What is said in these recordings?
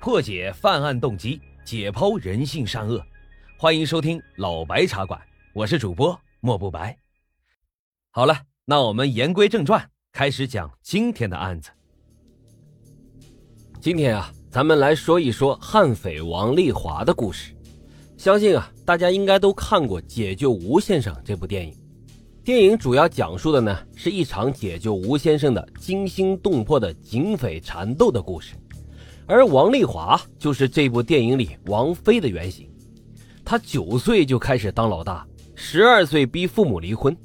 破解犯案动机，解剖人性善恶。欢迎收听老白茶馆，我是主播莫不白。好了，那我们言归正传，开始讲今天的案子。今天啊，咱们来说一说悍匪王丽华的故事。相信啊，大家应该都看过《解救吴先生》这部电影。电影主要讲述的呢，是一场解救吴先生的惊心动魄的警匪缠斗的故事。而王丽华就是这部电影里王菲的原型。她九岁就开始当老大，十二岁逼父母离婚。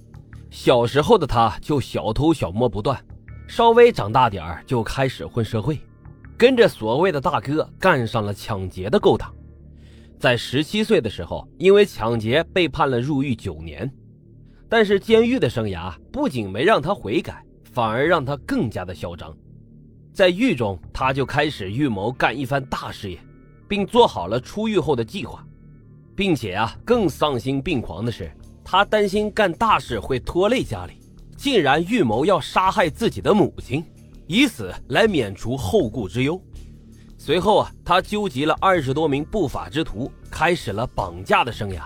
小时候的她就小偷小摸不断，稍微长大点儿就开始混社会，跟着所谓的大哥干上了抢劫的勾当。在十七岁的时候，因为抢劫被判了入狱九年，但是监狱的生涯不仅没让他悔改，反而让他更加的嚣张。在狱中，他就开始预谋干一番大事业，并做好了出狱后的计划，并且啊，更丧心病狂的是，他担心干大事会拖累家里，竟然预谋要杀害自己的母亲，以此来免除后顾之忧。随后啊，他纠集了二十多名不法之徒，开始了绑架的生涯。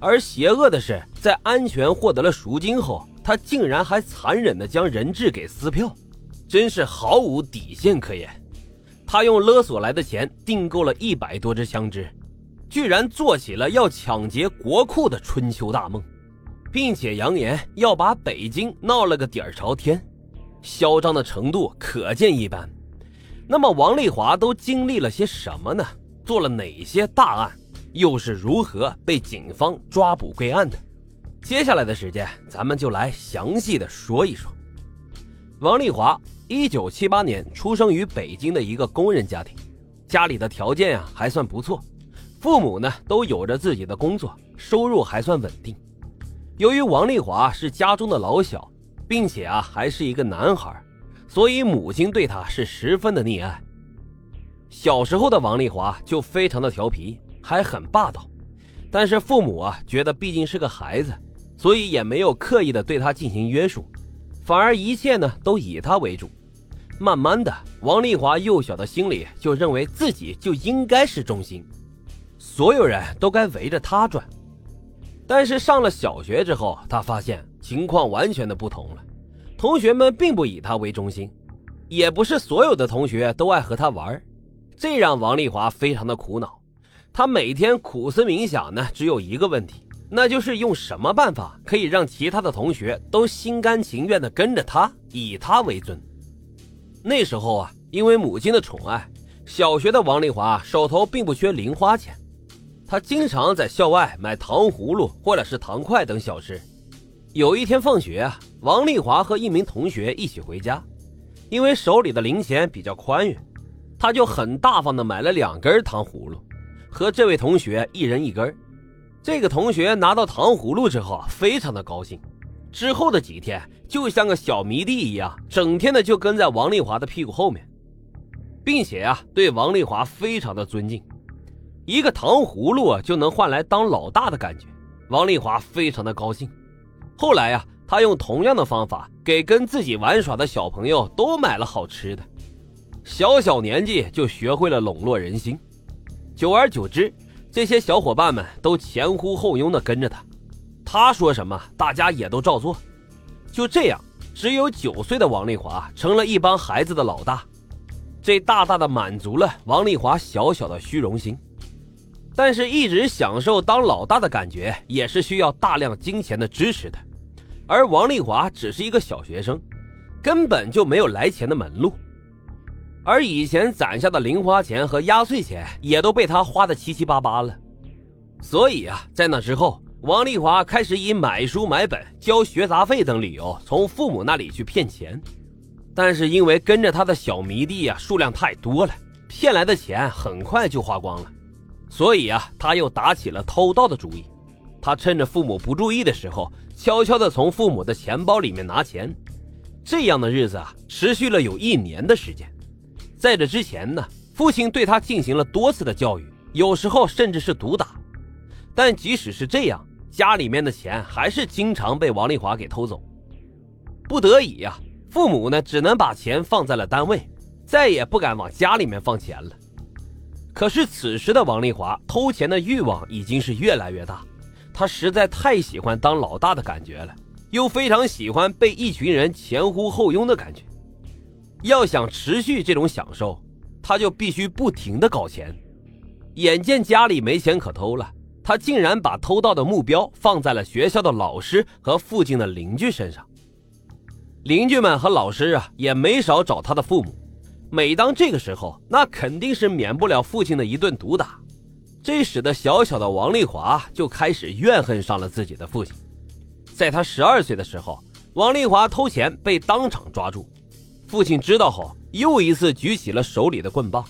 而邪恶的是，在安全获得了赎金后，他竟然还残忍地将人质给撕票，真是毫无底线可言。他用勒索来的钱订购了一百多支枪支，居然做起了要抢劫国库的春秋大梦，并且扬言要把北京闹了个底儿朝天，嚣张的程度可见一斑。那么王丽华都经历了些什么呢？做了哪些大案？又是如何被警方抓捕归案的？接下来的时间，咱们就来详细的说一说。王丽华，一九七八年出生于北京的一个工人家庭，家里的条件呀还算不错，父母呢都有着自己的工作，收入还算稳定。由于王丽华是家中的老小，并且啊还是一个男孩。所以母亲对他是十分的溺爱。小时候的王丽华就非常的调皮，还很霸道。但是父母啊觉得毕竟是个孩子，所以也没有刻意的对他进行约束，反而一切呢都以他为主。慢慢的，王丽华幼小的心里就认为自己就应该是中心，所有人都该围着他转。但是上了小学之后，他发现情况完全的不同了。同学们并不以他为中心，也不是所有的同学都爱和他玩，这让王丽华非常的苦恼。他每天苦思冥想呢，只有一个问题，那就是用什么办法可以让其他的同学都心甘情愿的跟着他，以他为尊。那时候啊，因为母亲的宠爱，小学的王丽华手头并不缺零花钱，他经常在校外买糖葫芦或者是糖块等小吃。有一天放学啊，王丽华和一名同学一起回家，因为手里的零钱比较宽裕，他就很大方的买了两根糖葫芦，和这位同学一人一根。这个同学拿到糖葫芦之后啊，非常的高兴，之后的几天就像个小迷弟一样，整天的就跟在王丽华的屁股后面，并且啊，对王丽华非常的尊敬。一个糖葫芦啊，就能换来当老大的感觉，王丽华非常的高兴。后来呀，他用同样的方法给跟自己玩耍的小朋友都买了好吃的，小小年纪就学会了笼络人心。久而久之，这些小伙伴们都前呼后拥的跟着他，他说什么，大家也都照做。就这样，只有九岁的王丽华成了一帮孩子的老大，这大大的满足了王丽华小小的虚荣心。但是，一直享受当老大的感觉，也是需要大量金钱的支持的。而王丽华只是一个小学生，根本就没有来钱的门路，而以前攒下的零花钱和压岁钱也都被他花的七七八八了。所以啊，在那之后，王丽华开始以买书买本、交学杂费等理由从父母那里去骗钱。但是因为跟着他的小迷弟啊数量太多了，骗来的钱很快就花光了，所以啊，他又打起了偷盗的主意。他趁着父母不注意的时候，悄悄地从父母的钱包里面拿钱。这样的日子啊，持续了有一年的时间。在这之前呢，父亲对他进行了多次的教育，有时候甚至是毒打。但即使是这样，家里面的钱还是经常被王丽华给偷走。不得已呀，父母呢只能把钱放在了单位，再也不敢往家里面放钱了。可是此时的王丽华偷钱的欲望已经是越来越大，他实在太喜欢当老大的感觉了，又非常喜欢被一群人前呼后拥的感觉。要想持续这种享受，他就必须不停的搞钱。眼见家里没钱可偷了，他竟然把偷盗的目标放在了学校的老师和附近的邻居身上。邻居们和老师啊，也没少找他的父母。每当这个时候，那肯定是免不了父亲的一顿毒打，这使得小小的王丽华就开始怨恨上了自己的父亲。在他十二岁的时候，王丽华偷钱被当场抓住，父亲知道后，又一次举起了手里的棍棒，